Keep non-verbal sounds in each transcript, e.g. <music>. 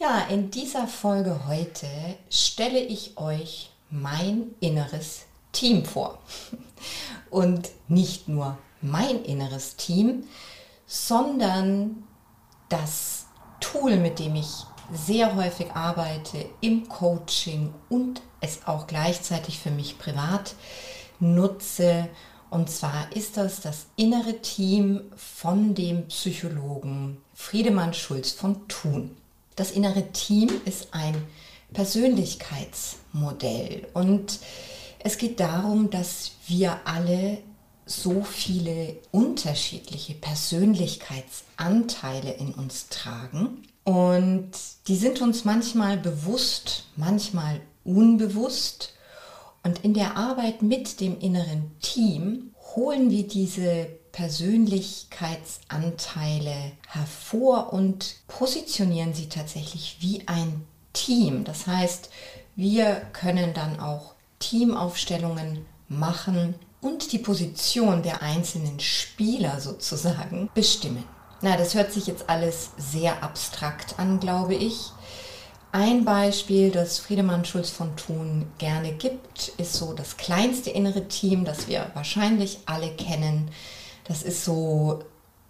Ja, in dieser Folge heute stelle ich euch mein inneres Team vor. <laughs> Und nicht nur mein inneres Team, sondern das Tool, mit dem ich sehr häufig arbeite im Coaching und es auch gleichzeitig für mich privat nutze. Und zwar ist das das innere Team von dem Psychologen Friedemann Schulz von Thun. Das innere Team ist ein Persönlichkeitsmodell. Und es geht darum, dass wir alle so viele unterschiedliche Persönlichkeitsanteile in uns tragen. Und die sind uns manchmal bewusst, manchmal unbewusst. Und in der Arbeit mit dem inneren Team holen wir diese Persönlichkeitsanteile hervor und positionieren sie tatsächlich wie ein Team. Das heißt, wir können dann auch Teamaufstellungen machen und die Position der einzelnen Spieler sozusagen bestimmen. Na, das hört sich jetzt alles sehr abstrakt an, glaube ich. Ein Beispiel, das Friedemann Schulz von Thun gerne gibt, ist so das kleinste innere Team, das wir wahrscheinlich alle kennen. Das ist so,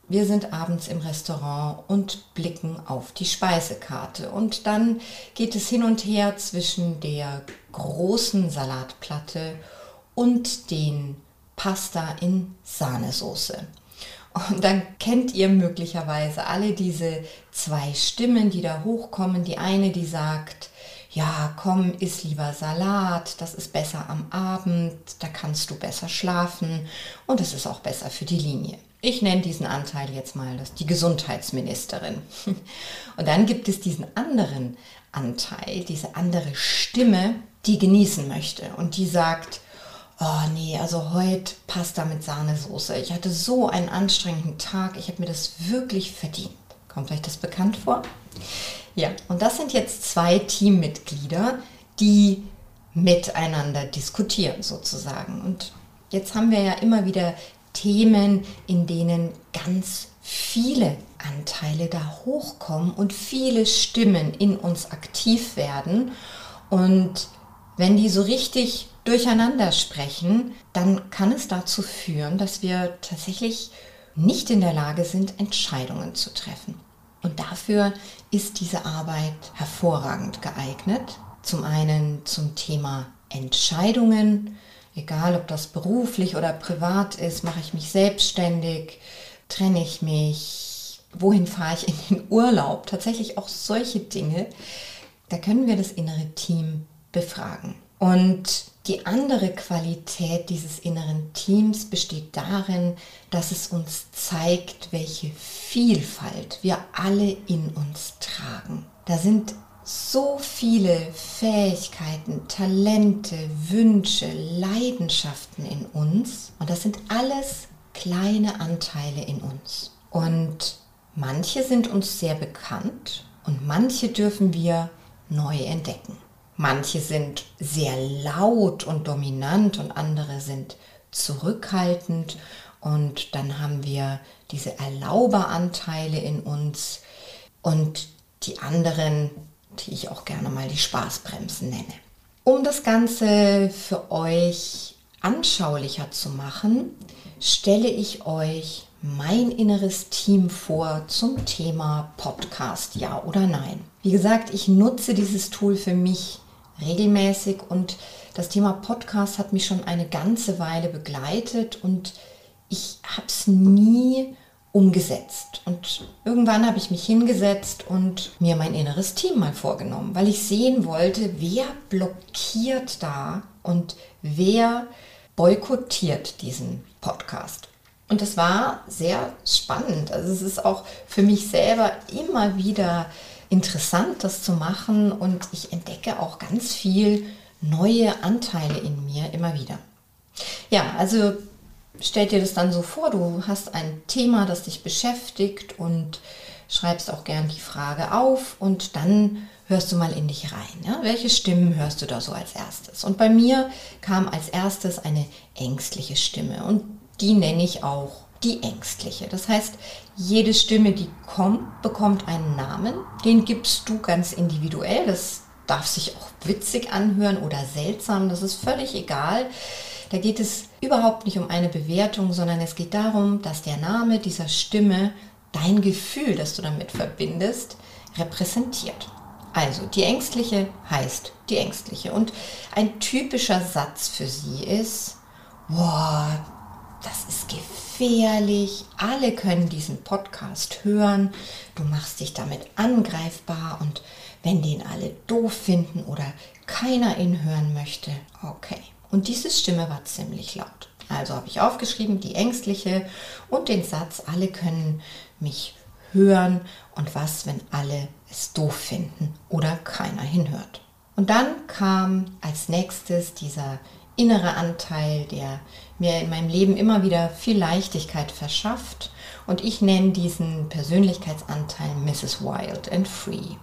wir sind abends im Restaurant und blicken auf die Speisekarte. Und dann geht es hin und her zwischen der großen Salatplatte und den Pasta in Sahnesoße. Und dann kennt ihr möglicherweise alle diese zwei Stimmen, die da hochkommen. Die eine, die sagt, ja, komm, iss lieber Salat, das ist besser am Abend, da kannst du besser schlafen und es ist auch besser für die Linie. Ich nenne diesen Anteil jetzt mal das, die Gesundheitsministerin. <laughs> Und dann gibt es diesen anderen Anteil, diese andere Stimme, die genießen möchte und die sagt, oh nee, also heute Pasta mit Sahnesoße. Ich hatte so einen anstrengenden Tag, ich habe mir das wirklich verdient. Kommt euch das bekannt vor? Ja, und das sind jetzt zwei Teammitglieder, die miteinander diskutieren sozusagen. Und jetzt haben wir ja immer wieder Themen, in denen ganz viele Anteile da hochkommen und viele Stimmen in uns aktiv werden. Und wenn die so richtig durcheinander sprechen, dann kann es dazu führen, dass wir tatsächlich nicht in der Lage sind, Entscheidungen zu treffen. Und dafür ist diese Arbeit hervorragend geeignet. Zum einen zum Thema Entscheidungen, egal ob das beruflich oder privat ist, mache ich mich selbstständig, trenne ich mich, wohin fahre ich in den Urlaub, tatsächlich auch solche Dinge, da können wir das innere Team befragen. Und die andere Qualität dieses inneren Teams besteht darin, dass es uns zeigt, welche Vielfalt wir alle in uns tragen. Da sind so viele Fähigkeiten, Talente, Wünsche, Leidenschaften in uns. Und das sind alles kleine Anteile in uns. Und manche sind uns sehr bekannt und manche dürfen wir neu entdecken. Manche sind sehr laut und dominant und andere sind zurückhaltend. Und dann haben wir diese Erlauberanteile in uns und die anderen, die ich auch gerne mal die Spaßbremsen nenne. Um das Ganze für euch anschaulicher zu machen, stelle ich euch mein inneres Team vor zum Thema Podcast, ja oder nein. Wie gesagt, ich nutze dieses Tool für mich regelmäßig und das Thema Podcast hat mich schon eine ganze Weile begleitet und ich habe es nie umgesetzt. Und irgendwann habe ich mich hingesetzt und mir mein inneres Team mal vorgenommen, weil ich sehen wollte, wer blockiert da und wer boykottiert diesen Podcast. Und das war sehr spannend. Also es ist auch für mich selber immer wieder interessant, das zu machen und ich entdecke auch ganz viel neue Anteile in mir immer wieder. Ja, also stell dir das dann so vor, du hast ein Thema, das dich beschäftigt und schreibst auch gern die Frage auf und dann hörst du mal in dich rein. Ja? Welche Stimmen hörst du da so als erstes? Und bei mir kam als erstes eine ängstliche Stimme und die nenne ich auch die ängstliche. Das heißt, jede Stimme, die kommt, bekommt einen Namen. Den gibst du ganz individuell. Das darf sich auch witzig anhören oder seltsam. Das ist völlig egal. Da geht es überhaupt nicht um eine Bewertung, sondern es geht darum, dass der Name dieser Stimme dein Gefühl, das du damit verbindest, repräsentiert. Also, die Ängstliche heißt die Ängstliche. Und ein typischer Satz für sie ist, boah, das ist gefährlich, alle können diesen Podcast hören, du machst dich damit angreifbar und wenn den alle doof finden oder keiner ihn hören möchte, okay. Und diese Stimme war ziemlich laut. Also habe ich aufgeschrieben, die ängstliche und den Satz, alle können mich hören und was, wenn alle es doof finden oder keiner hinhört. Und dann kam als nächstes dieser innere Anteil, der mir in meinem Leben immer wieder viel Leichtigkeit verschafft. Und ich nenne diesen Persönlichkeitsanteil Mrs. Wild and Free.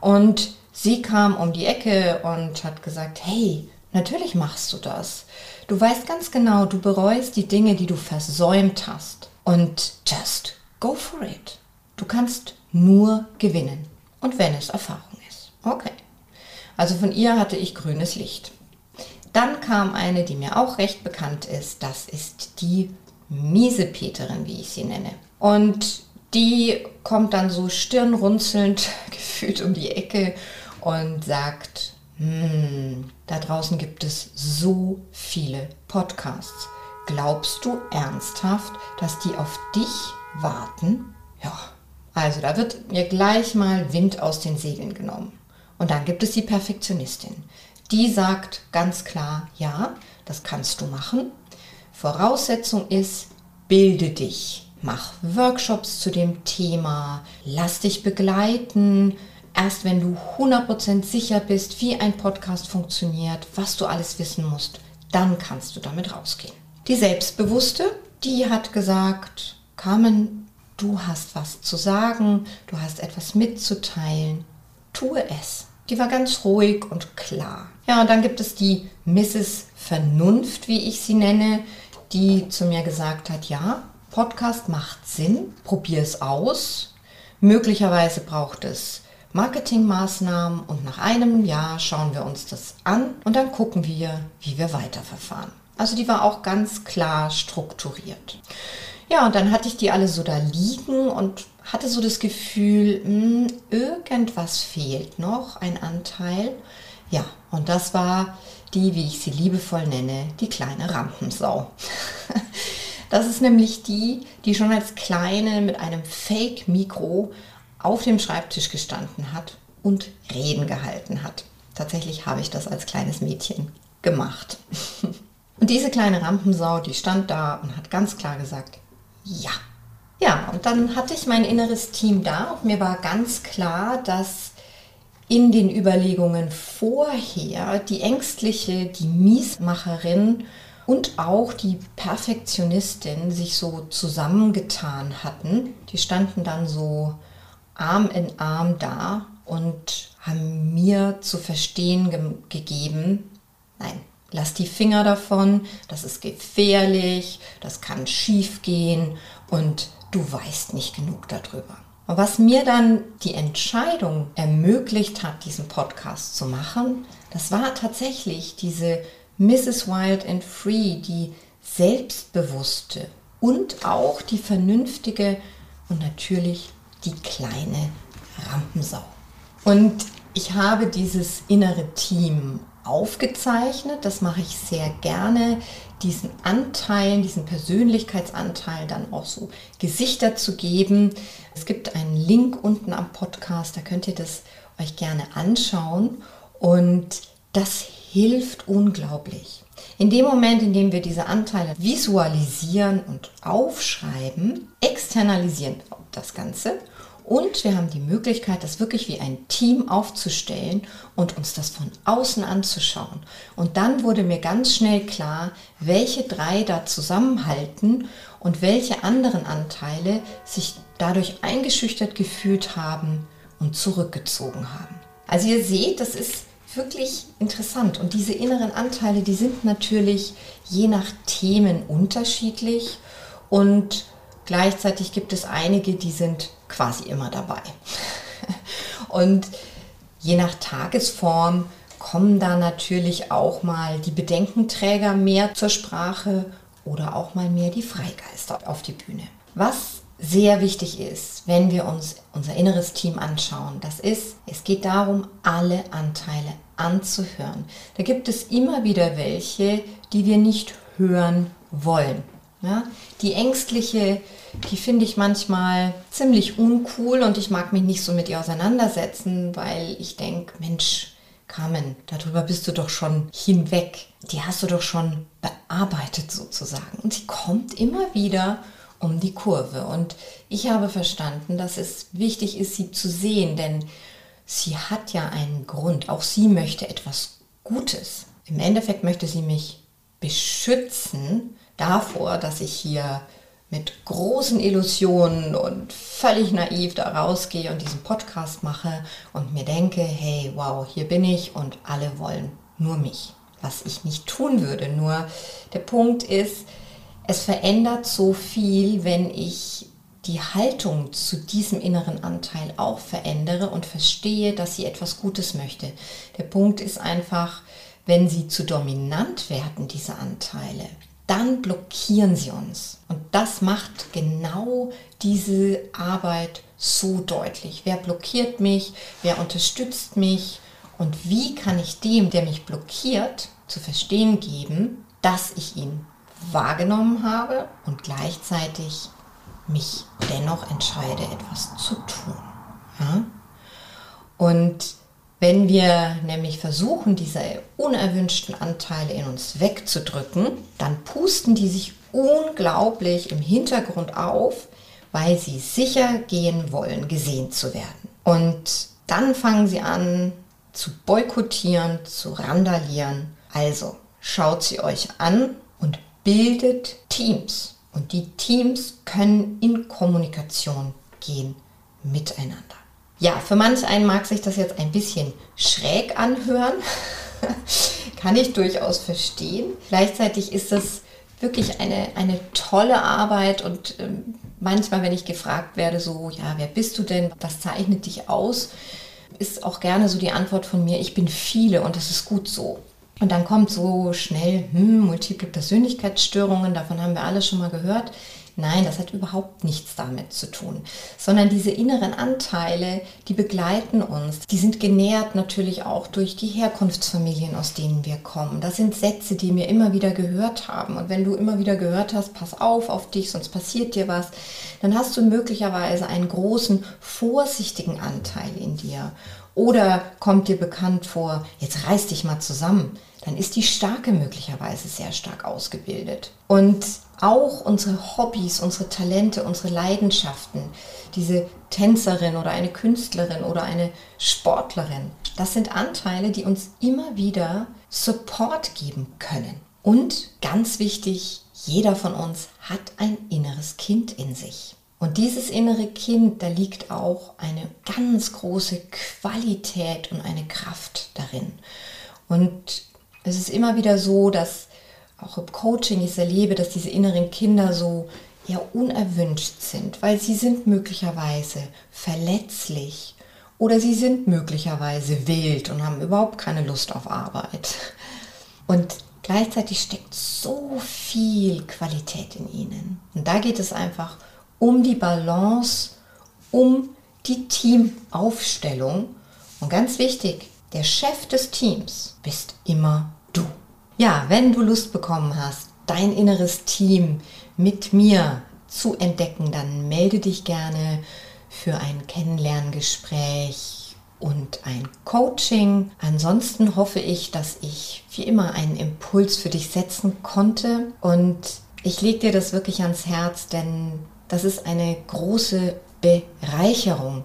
Und sie kam um die Ecke und hat gesagt, hey, natürlich machst du das. Du weißt ganz genau, du bereust die Dinge, die du versäumt hast. Und just go for it. Du kannst nur gewinnen. Und wenn es Erfahrung ist. Okay. Also von ihr hatte ich grünes Licht. Dann kam eine, die mir auch recht bekannt ist. Das ist die Miesepeterin, wie ich sie nenne. Und die kommt dann so stirnrunzelnd <laughs> gefühlt um die Ecke und sagt, hm, da draußen gibt es so viele Podcasts. Glaubst du ernsthaft, dass die auf dich warten? Ja, also da wird mir gleich mal Wind aus den Segeln genommen. Und dann gibt es die Perfektionistin. Die sagt ganz klar, ja, das kannst du machen. Voraussetzung ist, bilde dich. Mach Workshops zu dem Thema, lass dich begleiten. Erst wenn du 100% sicher bist, wie ein Podcast funktioniert, was du alles wissen musst, dann kannst du damit rausgehen. Die Selbstbewusste, die hat gesagt, Carmen, du hast was zu sagen, du hast etwas mitzuteilen, tue es. Die war ganz ruhig und klar. Ja, und dann gibt es die Mrs. Vernunft, wie ich sie nenne, die zu mir gesagt hat, ja, Podcast macht Sinn, probier es aus. Möglicherweise braucht es Marketingmaßnahmen und nach einem Jahr schauen wir uns das an und dann gucken wir, wie wir weiterverfahren. Also die war auch ganz klar strukturiert. Ja, und dann hatte ich die alle so da liegen und hatte so das Gefühl, mh, hm, irgendwas fehlt noch, ein Anteil. Ja, und das war die, wie ich sie liebevoll nenne, die kleine Rampensau. <laughs> Das ist nämlich die, die schon als kleine mit einem Fake-Mikro auf dem Schreibtisch gestanden hat und Reden gehalten hat. Tatsächlich habe ich das als kleines Mädchen gemacht. <laughs> Und diese kleine Rampensau, die stand da und hat ganz klar gesagt, ja. Ja, und dann hatte ich mein inneres Team da und mir war ganz klar, dass in den Überlegungen vorher die ängstliche, die Miesmacherin und auch die Perfektionistin sich so zusammengetan hatten. Die standen dann so Arm in Arm da und haben mir zu verstehen ge gegeben, nein, lass die Finger davon, das ist gefährlich, das kann schief gehen und du weißt nicht genug darüber. Was mir dann die Entscheidung ermöglicht hat, diesen Podcast zu machen, das war tatsächlich diese Mrs. Wild and Free, die selbstbewusste und auch die vernünftige und natürlich die kleine Rampensau. Und ich habe dieses innere Team aufgezeichnet. Das mache ich sehr gerne, diesen Anteil, diesen Persönlichkeitsanteil dann auch so Gesichter zu geben. Es gibt einen Link unten am Podcast, da könnt ihr das euch gerne anschauen. Und das hilft unglaublich. In dem Moment, in dem wir diese Anteile visualisieren und aufschreiben, externalisieren wir das Ganze Und wir haben die Möglichkeit, das wirklich wie ein Team aufzustellen und uns das von außen anzuschauen. Und dann wurde mir ganz schnell klar, welche drei da zusammenhalten und welche anderen Anteile sich dadurch eingeschüchtert gefühlt haben und zurückgezogen haben. Also ihr seht, das ist wirklich interessant. Und diese inneren Anteile, die sind natürlich je nach Themen unterschiedlich und gleichzeitig gibt es einige, die sind quasi immer dabei. Und je nach Tagesform kommen da natürlich auch mal die Bedenkenträger mehr zur Sprache oder auch mal mehr die Freigeister auf die Bühne. Was sehr wichtig ist, wenn wir uns unser inneres Team anschauen, das ist, es geht darum, alle Anteile anzuhören. Da gibt es immer wieder welche, die wir nicht hören wollen. Ja? Die ängstliche, die finde ich manchmal ziemlich uncool und ich mag mich nicht so mit ihr auseinandersetzen, weil ich denke, Mensch, Carmen, darüber bist du doch schon hinweg. Die hast du doch schon bearbeitet sozusagen. Und sie kommt immer wieder um die Kurve. Und ich habe verstanden, dass es wichtig ist, sie zu sehen, denn sie hat ja einen Grund. Auch sie möchte etwas Gutes. Im Endeffekt möchte sie mich beschützen davor, dass ich hier mit großen Illusionen und völlig naiv da rausgehe und diesen Podcast mache und mir denke, hey, wow, hier bin ich und alle wollen nur mich. Was ich nicht tun würde. Nur der Punkt ist, es verändert so viel, wenn ich die Haltung zu diesem inneren Anteil auch verändere und verstehe, dass sie etwas Gutes möchte. Der Punkt ist einfach, wenn sie zu dominant werden, diese Anteile, dann blockieren sie uns. Und das macht genau diese Arbeit so deutlich. Wer blockiert mich? Wer unterstützt mich? Und wie kann ich dem, der mich blockiert, zu verstehen geben, dass ich ihn wahrgenommen habe und gleichzeitig mich dennoch entscheide, etwas zu tun. Ja? Und wenn wir nämlich versuchen, diese unerwünschten Anteile in uns wegzudrücken, dann pusten die sich unglaublich im Hintergrund auf, weil sie sicher gehen wollen, gesehen zu werden. Und dann fangen sie an zu boykottieren, zu randalieren. Also schaut sie euch an und bildet Teams. Und die Teams können in Kommunikation gehen miteinander. Ja, für manch einen mag sich das jetzt ein bisschen schräg anhören. <laughs> Kann ich durchaus verstehen. Gleichzeitig ist es wirklich eine, eine tolle Arbeit und ähm, manchmal, wenn ich gefragt werde, so, ja, wer bist du denn? Was zeichnet dich aus? Ist auch gerne so die Antwort von mir, ich bin viele und das ist gut so. Und dann kommt so schnell, hm, multiple Persönlichkeitsstörungen, davon haben wir alle schon mal gehört. Nein, das hat überhaupt nichts damit zu tun, sondern diese inneren Anteile, die begleiten uns. Die sind genährt natürlich auch durch die Herkunftsfamilien, aus denen wir kommen. Das sind Sätze, die wir immer wieder gehört haben. Und wenn du immer wieder gehört hast, pass auf auf dich, sonst passiert dir was, dann hast du möglicherweise einen großen, vorsichtigen Anteil in dir. Oder kommt dir bekannt vor, jetzt reiß dich mal zusammen dann ist die Starke möglicherweise sehr stark ausgebildet. Und auch unsere Hobbys, unsere Talente, unsere Leidenschaften, diese Tänzerin oder eine Künstlerin oder eine Sportlerin, das sind Anteile, die uns immer wieder Support geben können. Und ganz wichtig, jeder von uns hat ein inneres Kind in sich. Und dieses innere Kind, da liegt auch eine ganz große Qualität und eine Kraft darin. Und es ist immer wieder so, dass auch im Coaching ich erlebe, dass diese inneren Kinder so eher unerwünscht sind, weil sie sind möglicherweise verletzlich oder sie sind möglicherweise wild und haben überhaupt keine Lust auf Arbeit. Und gleichzeitig steckt so viel Qualität in ihnen. Und da geht es einfach um die Balance, um die Teamaufstellung. Und ganz wichtig, der Chef des Teams bist immer du. Ja, wenn du Lust bekommen hast, dein inneres Team mit mir zu entdecken, dann melde dich gerne für ein Kennenlerngespräch und ein Coaching. Ansonsten hoffe ich, dass ich wie immer einen Impuls für dich setzen konnte und ich lege dir das wirklich ans Herz, denn das ist eine große Bereicherung,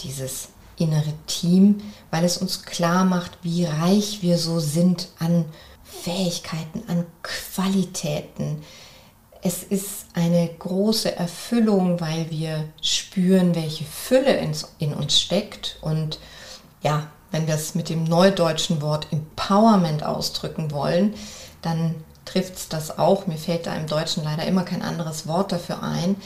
dieses innere Team, weil es uns klar macht, wie reich wir so sind an Fähigkeiten, an Qualitäten. Es ist eine große Erfüllung, weil wir spüren, welche Fülle in, uns steckt. Und ja, wenn wir es mit dem neudeutschen Wort Empowerment ausdrücken wollen, dann trifft es das auch. Mir fällt da im Deutschen leider immer kein anderes Wort dafür ein.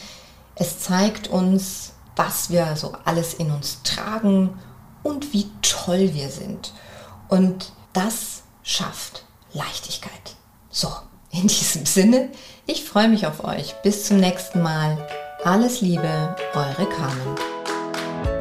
Es zeigt uns, was wir so alles in uns tragen und wie toll wir sind. Und das schafft Leichtigkeit. So, in diesem Sinne, ich freue mich auf euch. Bis zum nächsten Mal. Alles Liebe, eure Carmen.